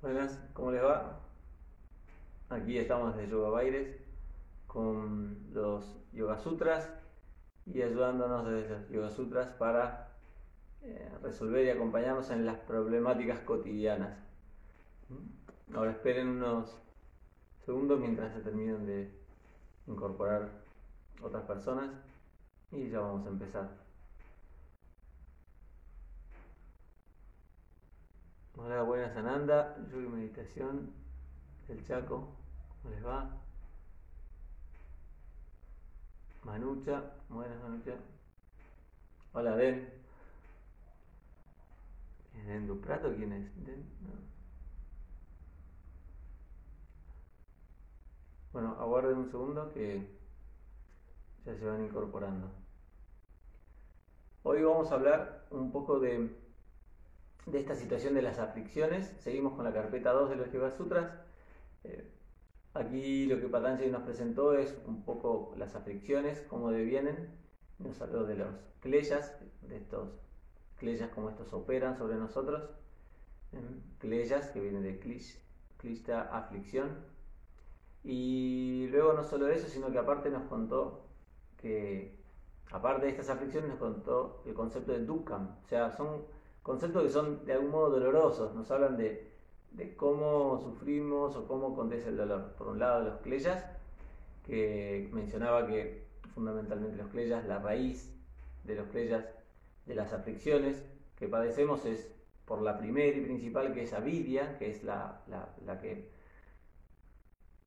Buenas, ¿cómo les va? Aquí estamos de Yoga Baires con los Yoga Sutras y ayudándonos desde los Yoga Sutras para eh, resolver y acompañarnos en las problemáticas cotidianas. Ahora esperen unos segundos mientras se terminen de incorporar otras personas y ya vamos a empezar. Hola, buenas Ananda, yoga y meditación del Chaco, ¿cómo les va? Manucha, buenas Manucha. Hola Den. ¿Es Den Duprato? ¿Quién es? ¿Den? Bueno, aguarden un segundo que ya se van incorporando. Hoy vamos a hablar un poco de de esta situación de las aflicciones. Seguimos con la carpeta 2 de los Yoga Sutras. Eh, aquí lo que Patanjali nos presentó es un poco las aflicciones, cómo devienen. Nos habló de los kleyas, de estos kleyas como estos operan sobre nosotros. Kleyas, que viene de klish, klishta, aflicción. Y luego no solo eso, sino que aparte nos contó que, aparte de estas aflicciones, nos contó el concepto de dukkam. O sea, son conceptos que son de algún modo dolorosos, nos hablan de, cómo sufrimos o cómo acontece el dolor. Por un lado, los cleyas, que mencionaba que fundamentalmente los cleyas, la raíz de los cleyas, de las aflicciones que padecemos es por la primera y principal, que es avidia, que es la, la que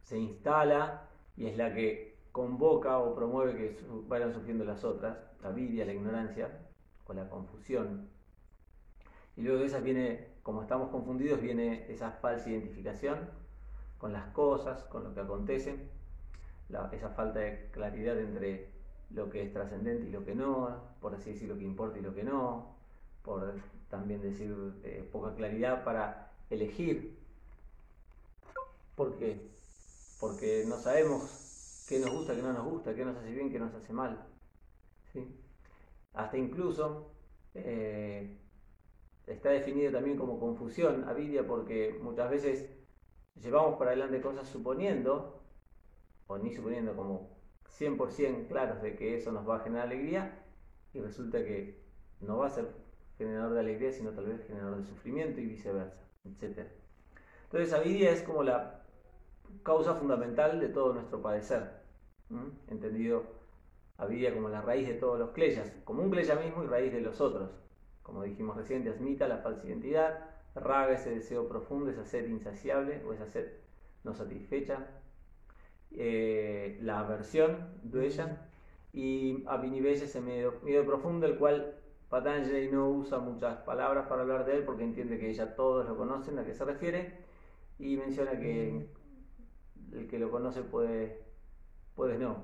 se instala y es la que convoca o promueve que vayan surgiendo las otras, la avidia, la ignorancia o la confusión. Y luego de esas viene, como estamos confundidos, viene esa falsa identificación con las cosas, con lo que acontece, esa falta de claridad entre lo que es trascendente y lo que no, por así decir lo que importa y lo que no, por también decir eh, poca claridad para elegir. ¿Por qué? Porque no sabemos qué nos gusta, qué no nos gusta, qué nos hace bien, qué nos hace mal. Hasta incluso eh, está definido también como confusión, avidia, porque muchas veces llevamos para adelante cosas suponiendo, o ni suponiendo como 100% claros de que eso nos va a generar alegría, y resulta que no va a ser generador de alegría, sino tal vez generador de sufrimiento y viceversa, etc. Entonces, avidia es como la causa fundamental de todo nuestro padecer, entendido avidia como la raíz de todos los cleyas, como un cleya mismo y raíz de los otros como dijimos recién, asmita, la falsa identidad, raga, ese deseo profundo, esa sed insaciable o esa sed no satisfecha, eh, la aversión, duella, y abhinivesha, ese miedo, profundo, el cual Patanjali no usa muchas palabras para hablar de él porque entiende que ya todos lo conocen a qué se refiere y menciona que el que lo conoce puede, puede no,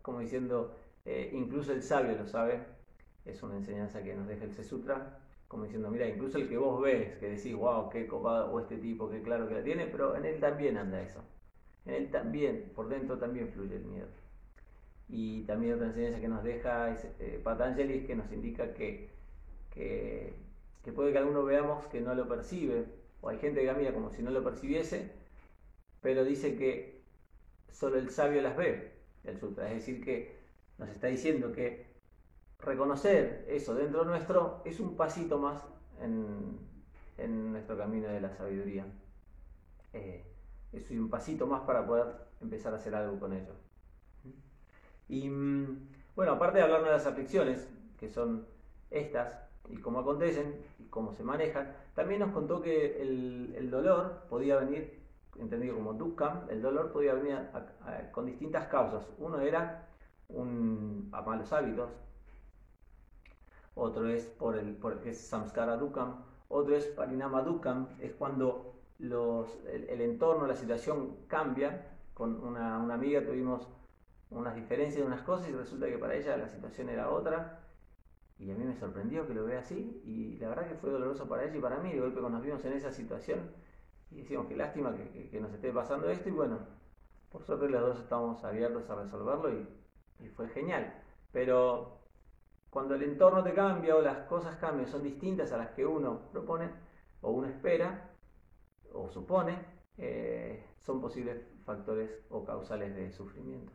como diciendo, eh, incluso el sabio lo sabe, es una enseñanza que nos deja el Sutra, como diciendo, mira, incluso el que vos ves, que decís, wow, qué copado, o este tipo, qué claro que la tiene, pero en él también anda eso. En él también, por dentro también fluye el miedo. Y también otra enseñanza que nos deja es, eh, Patanjali, que nos indica que, que, puede que alguno veamos que no lo percibe, o hay gente que camina como si no lo percibiese, pero dice que solo el sabio las ve, el sutra. Es decir, que nos está diciendo que reconocer eso dentro nuestro es un pasito más en, nuestro camino de la sabiduría. Eh, es un pasito más para poder empezar a hacer algo con ello. Y mm, bueno, aparte de hablar de las aflicciones, que son estas, y cómo acontecen, y cómo se manejan, también nos contó que el, dolor podía venir, entendido como dukkam, el dolor podía venir con distintas causas. Uno era un, a malos hábitos, otro es por el, por, es samskara dukam, otro es parinama dukam, es cuando los, el, entorno, la situación cambia. Con una, una amiga tuvimos unas diferencias de unas cosas y resulta que para ella la situación era otra. Y a mí me sorprendió que lo vea así y la verdad que fue doloroso para ella y para mí. De golpe cuando nos vimos en esa situación y decimos que lástima que, que, nos esté pasando esto y bueno, por suerte los dos estamos abiertos a resolverlo y, y fue genial. Pero cuando el entorno te cambia o las cosas cambian, son distintas a las que uno propone o uno espera o supone, eh, son posibles factores o causales de sufrimiento.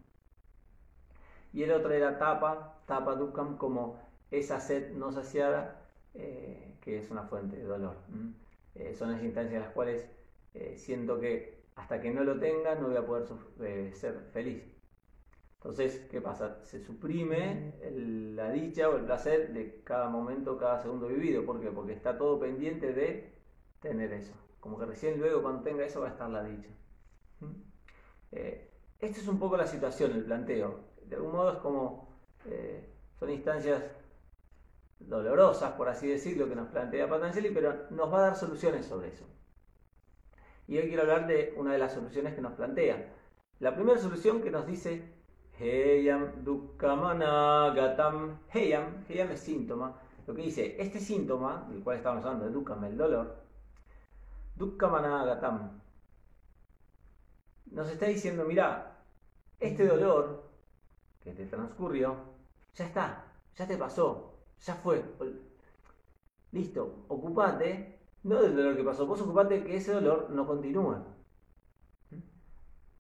Y el otro era tapa, tapa dukam, como esa sed no saciada, eh, que es una fuente de dolor. Eh, son las instancias en las cuales siento que hasta que no lo tenga no voy a poder ser feliz. Entonces, ¿qué pasa? Se suprime la dicha o el placer de cada momento, cada segundo vivido. ¿Por qué? Porque está todo pendiente de tener eso. Como que recién luego cuando tenga eso va a estar la dicha. Eh, esta es un poco la situación, el planteo. De algún modo es como, eh, son instancias dolorosas, por así decirlo, que nos plantea Patanjali, pero nos va a dar soluciones sobre eso. Y hoy quiero hablar de una de las soluciones que nos plantea. La primera solución que nos dice Heyam Dukkamanagatam. Heyam, Heyam es síntoma. Lo que dice, este síntoma, del cual estamos hablando, Dukkam, el dolor, Dukkamanagatam, nos está diciendo, mira, este dolor que te transcurrió, ya está, ya te pasó, ya fue. Listo, ocupate, no del dolor que pasó, vos ocupate que ese dolor no continúe.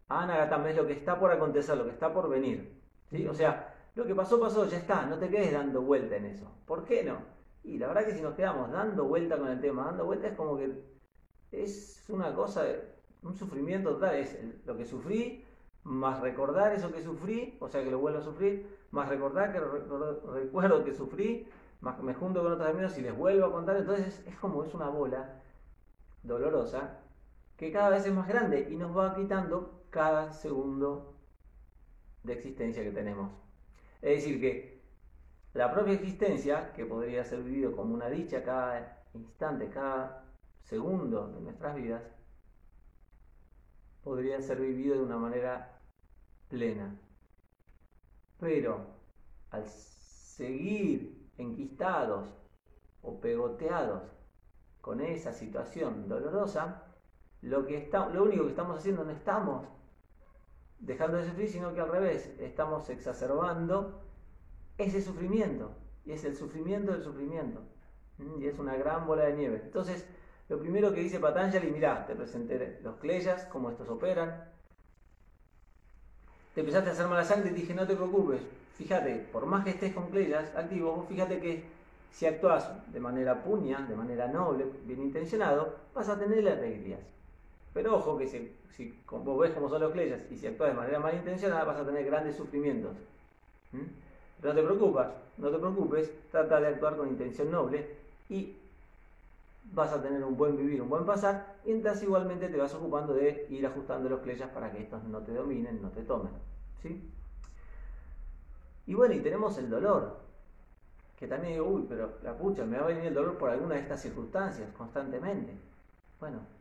Anagatam es lo que está por acontecer, lo que está por venir. ¿sí? O sea, lo que pasó, pasó, ya está, no te quedes dando vuelta en eso. ¿Por qué no? Y la verdad que si nos quedamos dando vuelta con el tema, dando vuelta es como que es una cosa, un sufrimiento total, es lo que sufrí, más recordar eso que sufrí, o sea que lo vuelvo a sufrir, más recordar que recuerdo que sufrí, más me junto con otros amigos y les vuelvo a contar, entonces es como es una bola dolorosa que cada vez es más grande y nos va quitando cada segundo de existencia que tenemos. Es decir, que la propia existencia, que podría ser vivido como una dicha cada instante, cada segundo de nuestras vidas, podría ser vivido de una manera plena. Pero al seguir enquistados o pegoteados con esa situación dolorosa, lo, que está, lo único que estamos haciendo no estamos dejando de sufrir, sino que al revés, estamos exacerbando ese sufrimiento. Y es el sufrimiento del sufrimiento. Y es una gran bola de nieve. Entonces, lo primero que dice Patanjali, mirá, te presenté los cleyas, cómo estos operan. Te empezaste a hacer mala sangre y dije, no te preocupes. Fíjate, por más que estés con cleyas activos, fíjate que si actúas de manera puña, de manera noble, bien intencionado, vas a tener alegrías. Pero ojo que si, vos ves cómo son los cleyas y si actúas de manera malintencionada vas a tener grandes sufrimientos. Pero no te preocupes, no te preocupes, trata de actuar con intención noble y vas a tener un buen vivir, un buen pasar, mientras igualmente te vas ocupando de ir ajustando los cleyas para que estos no te dominen, no te tomen. ¿sí? Y bueno, y tenemos el dolor, que también digo, uy, pero la pucha, me va a venir el dolor por alguna de estas circunstancias constantemente. Bueno,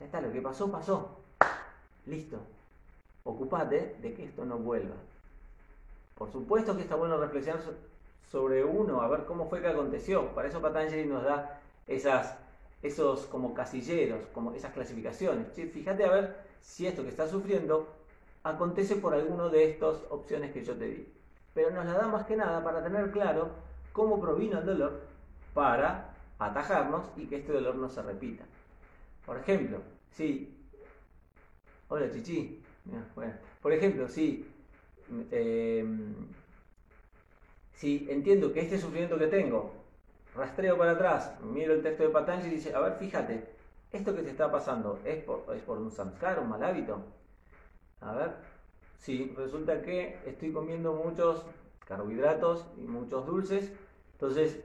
ya está, lo que pasó, pasó. Listo. Ocupate de que esto no vuelva. Por supuesto que está bueno reflexionar sobre uno, a ver cómo fue que aconteció. Para eso Patanjali nos da esos como casilleros, como esas clasificaciones. Fíjate a ver si esto que estás sufriendo acontece por alguno de estas opciones que yo te di. Pero nos la da más que nada para tener claro cómo provino el dolor para atajarnos y que este dolor no se repita. Por ejemplo, si. Hola, Chichi. Por ejemplo, si. Eh, si entiendo que este sufrimiento que tengo, rastreo para atrás, miro el texto de Patanjali y dice, a ver, fíjate, esto que te está pasando, ¿es por, un samskar, un mal hábito? A ver, si resulta que estoy comiendo muchos carbohidratos y muchos dulces, entonces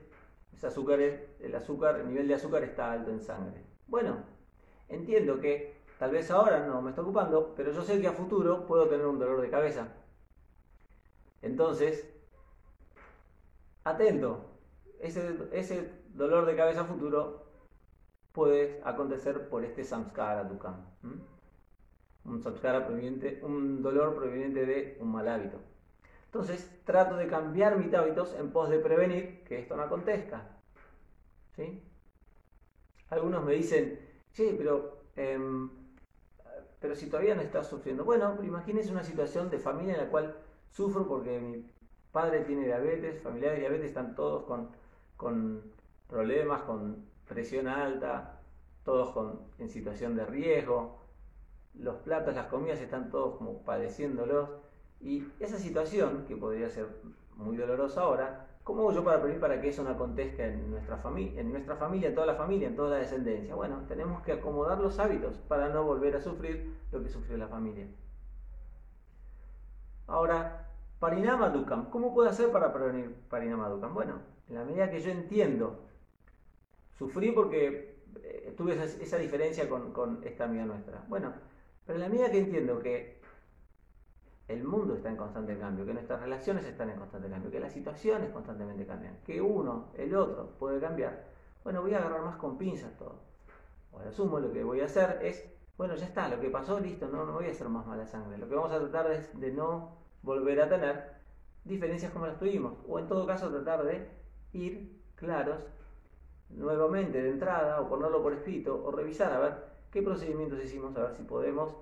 ese azúcar, el azúcar, el nivel de azúcar está alto en sangre. Bueno, entiendo que tal vez ahora no me está ocupando, pero yo sé que a futuro puedo tener un dolor de cabeza. Entonces, atento, ese, ese dolor de cabeza futuro puede acontecer por este samskara dukam. Un samskara proveniente, un dolor proveniente de un mal hábito. Entonces, trato de cambiar mis hábitos en pos de prevenir que esto no acontezca. ¿Sí? Algunos me dicen, Sí, pero, em, pero si todavía no estás sufriendo. Bueno, imagínese una situación de familia en la cual sufro porque mi padre tiene diabetes, familiares de diabetes, están todos con, con problemas, con presión alta, todos con, en situación de riesgo, los platos, las comidas están todos como padeciéndolos. Y esa situación, que podría ser muy dolorosa ahora, ¿cómo hago yo para prevenir para que eso no acontezca en nuestra, familia, en toda la familia, en toda la descendencia? Bueno, tenemos que acomodar los hábitos para no volver a sufrir lo que sufrió la familia. Ahora, Parinama Dukam. ¿Cómo puedo hacer para prevenir Parinama Dukam? Bueno, en la medida que yo entiendo, sufrí porque eh, tuve esa, diferencia con esta amiga nuestra. Bueno, pero en la medida que entiendo que el mundo está en constante cambio, que nuestras relaciones están en constante cambio, que las situaciones constantemente cambian, que uno, el otro, puede cambiar, bueno, voy a agarrar más con pinzas todo. O asumo lo que voy a hacer es, bueno, ya está, lo que pasó, listo, no, no voy a hacer más mala sangre. Lo que vamos a tratar es de no volver a tener diferencias como las tuvimos, o en todo caso tratar de ir claros nuevamente de entrada, o ponerlo por escrito, o revisar a ver qué procedimientos hicimos, a ver si podemos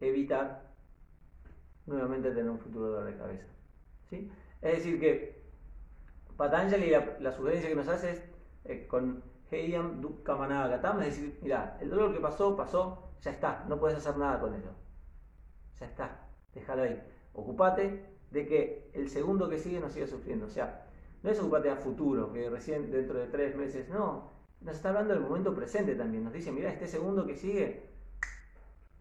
evitar nuevamente tener un futuro dolor de cabeza. ¿sí? Es decir, que Patanjali la, la sugerencia que nos hace es eh, con Heyam Dukkamana Gatam, es decir, mira, el dolor que pasó, pasó, ya está, no puedes hacer nada con ello. Ya está, déjalo ahí. Ocupate de que el segundo que sigue no siga sufriendo. O sea, no es ocupate a futuro, que recién dentro de tres meses, no. Nos está hablando del momento presente también. Nos dice, mira, este segundo que sigue,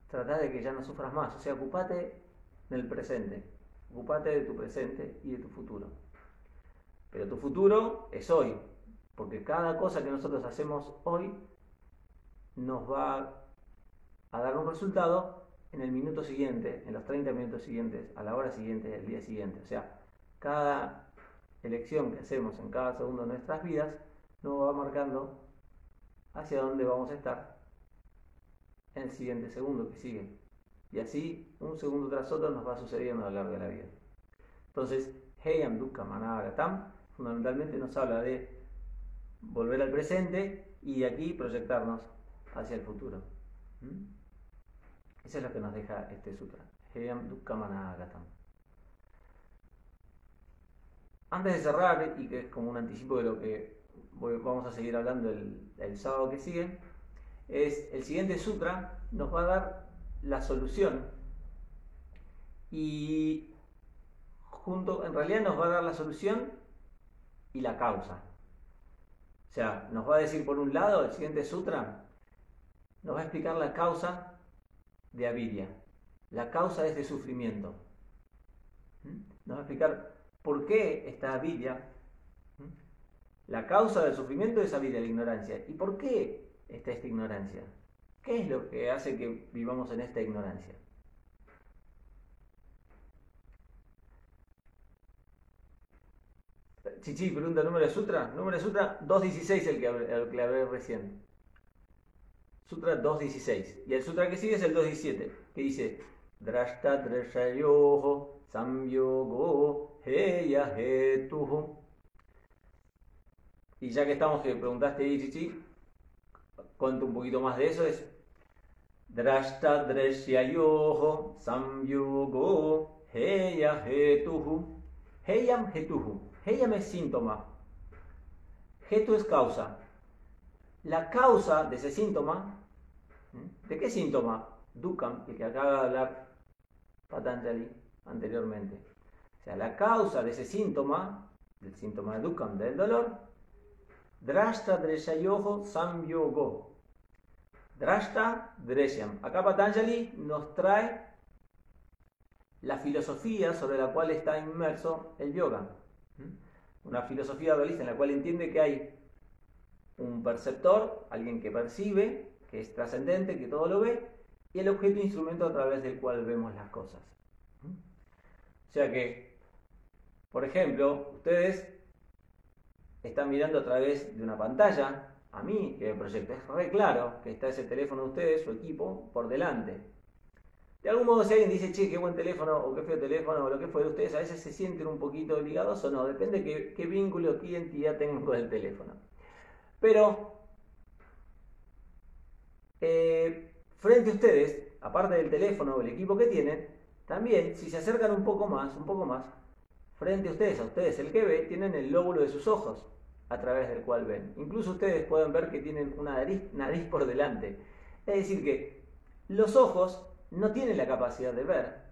trata de que ya no sufras más. O sea, ocupate del presente. Ocupate de tu presente y de tu futuro. Pero tu futuro es hoy, porque cada cosa que nosotros hacemos hoy nos va a dar un resultado en el minuto siguiente, en los 30 minutos siguientes, a la hora siguiente, el día siguiente. O sea, cada elección que hacemos en cada segundo de nuestras vidas nos va marcando hacia dónde vamos a estar en el siguiente segundo que sigue. Y así, un segundo tras otro, nos va sucediendo a lo largo de la vida. Entonces, Heyam Dukkha Managatam fundamentalmente nos habla de volver al presente y de aquí proyectarnos hacia el futuro. ¿Mm? Eso es lo que nos deja este sutra. Antes de cerrar, y que es como un anticipo de lo que vamos a seguir hablando el, sábado que sigue, es el siguiente sutra nos va a dar la solución y junto, en realidad nos va a dar la solución y la causa. O sea, nos va a decir por un lado, el siguiente sutra nos va a explicar la causa de avidia, la causa de este sufrimiento. ¿Mm? Nos va a explicar por qué esta avidia, ¿Mm? la causa del sufrimiento es avidia, la ignorancia. ¿Y por qué está esta ignorancia? ¿Qué es lo que hace que vivamos en esta ignorancia? Chichi, pregunta número de sutra. Número de sutra 2.16, el que, el que hablé recién. Sutra 2.16. Y el sutra que sigue es el 2.17, que dice, Drashta Samyogo Heya Hetuhu. Y ya que estamos, que preguntaste Ichichi, cuento un poquito más de eso, es Drashta Drashayoho Samyogo Heya Hetuhu. Heyam Hetuhu. Heyam es síntoma. Hetu es causa. La causa de ese síntoma ¿De qué síntoma? Dukam, el que acaba de hablar Patanjali anteriormente. O sea, la causa de ese síntoma, del síntoma de Dukam, del dolor, Drashta Dreshayoho Samyogo. Drashta Dreshyam. Acá Patanjali nos trae la filosofía sobre la cual está inmerso el yoga. ¿Mm? Una filosofía dualista en la cual entiende que hay un perceptor, alguien que percibe, que es trascendente, que todo lo ve, y el objeto instrumento a través del cual vemos las cosas. O sea que, por ejemplo, ustedes están mirando a través de una pantalla, a mí que me proyecta, es re claro que está ese teléfono de ustedes, su equipo, por delante. De algún modo, si alguien dice, che, qué buen teléfono, o qué feo teléfono, o lo que fuera, ustedes a veces se sienten un poquito ligados o no, depende qué, qué vínculo, qué identidad tengan con el teléfono. Pero eh, frente a ustedes, aparte del teléfono o el equipo que tienen, también si se acercan un poco más, un poco más, frente a ustedes, a ustedes el que ve, tienen el lóbulo de sus ojos a través del cual ven. Incluso ustedes pueden ver que tienen una nariz, por delante. Es decir, que los ojos no tienen la capacidad de ver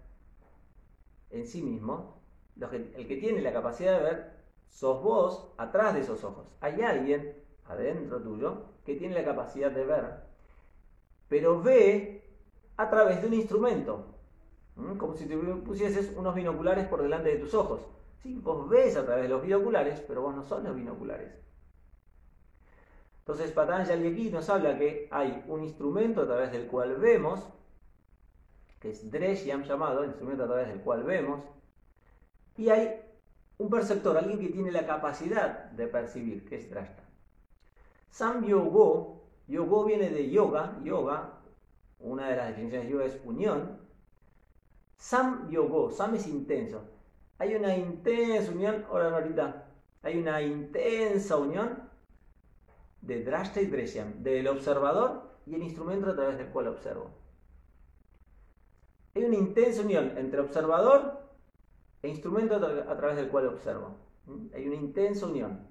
en sí mismos. El que tiene la capacidad de ver sos vos atrás de esos ojos. Hay alguien adentro tuyo que tiene la capacidad de ver, pero ve a través de un instrumento, como si te pusieses unos binoculares por delante de tus ojos. ¿Sí? Vos ves a través de los binoculares, pero vos no sos los binoculares. Entonces Patanjali aquí nos habla que hay un instrumento a través del cual vemos, que es Dreshyam llamado, instrumento a través del cual vemos, y hay un perceptor, alguien que tiene la capacidad de percibir, que es Drashta. Sam Yogo, Yogo viene de yoga, yoga, una de las definiciones de yoga es unión. Sam Yogo, Sam es intenso. Hay una intensa unión, ahorita, hay una intensa unión de Drashta y Dreshyam, del observador y el instrumento a través del cual observo. Hay una intensa unión entre observador e instrumento a través del cual observo. Hay una intensa unión.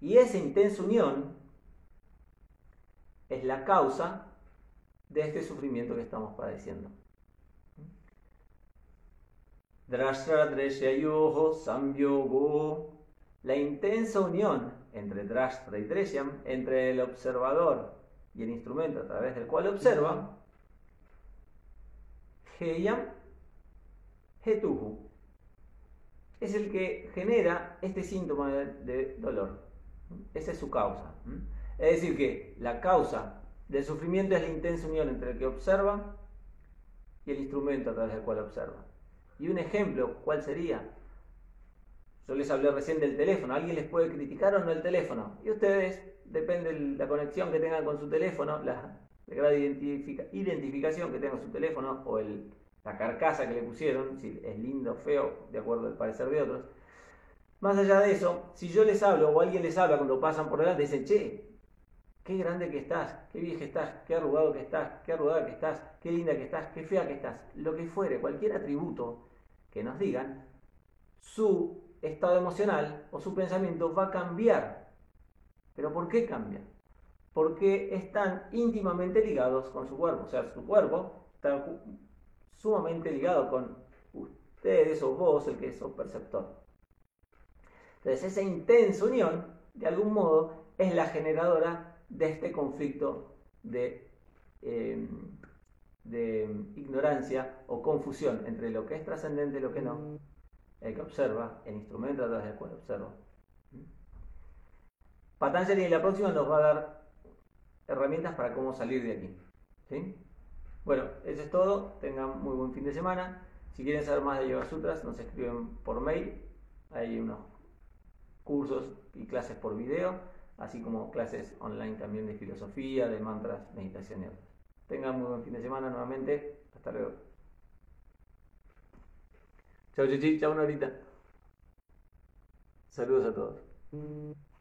Y esa intensa unión es la causa de este sufrimiento que estamos padeciendo. Drashtra Samyogo. La intensa unión entre Drashtra y Dreshyam, entre el observador y el instrumento a través del cual observa, Heyam Hetuhu, es el que genera este síntoma de, dolor. Esa es su causa. Es decir, que la causa del sufrimiento es la intensa unión entre el que observa y el instrumento a través del cual observa. Y un ejemplo, ¿cuál sería? Yo les hablé recién del teléfono. ¿Alguien les puede criticar o no el teléfono? Y ustedes, depende de la conexión que tengan con su teléfono, la, de identificación que tenga su teléfono o la carcasa que le pusieron, si es lindo o feo, de acuerdo al parecer de otros. Más allá de eso, si yo les hablo o alguien les habla cuando pasan por delante, dicen, che, qué grande que estás, qué vieja estás, qué arrugado que estás, qué arrugada que estás, qué linda que estás, qué fea que estás, lo que fuere, cualquier atributo que nos digan, su estado emocional o su pensamiento va a cambiar. ¿Pero por qué cambia? Porque están íntimamente ligados con su cuerpo. O sea, su cuerpo está sumamente ligado con ustedes o vos, el que un perceptor. Entonces, esa intensa unión, de algún modo, es la generadora de este conflicto de, eh, de ignorancia o confusión entre lo que es trascendente y lo que no el que observa, el instrumento a través del cual observa. Patanjali en la próxima nos va a dar herramientas para cómo salir de aquí. Bueno, eso es todo. Tengan muy buen fin de semana. Si quieren saber más de Yoga Sutras, nos escriben por mail. Hay unos cursos y clases por video, así como clases online también de filosofía, de mantras, meditación y otros. Tengan muy buen fin de semana nuevamente. Hasta luego. Chao, Chichi, chao, Norita. Saludos a todos.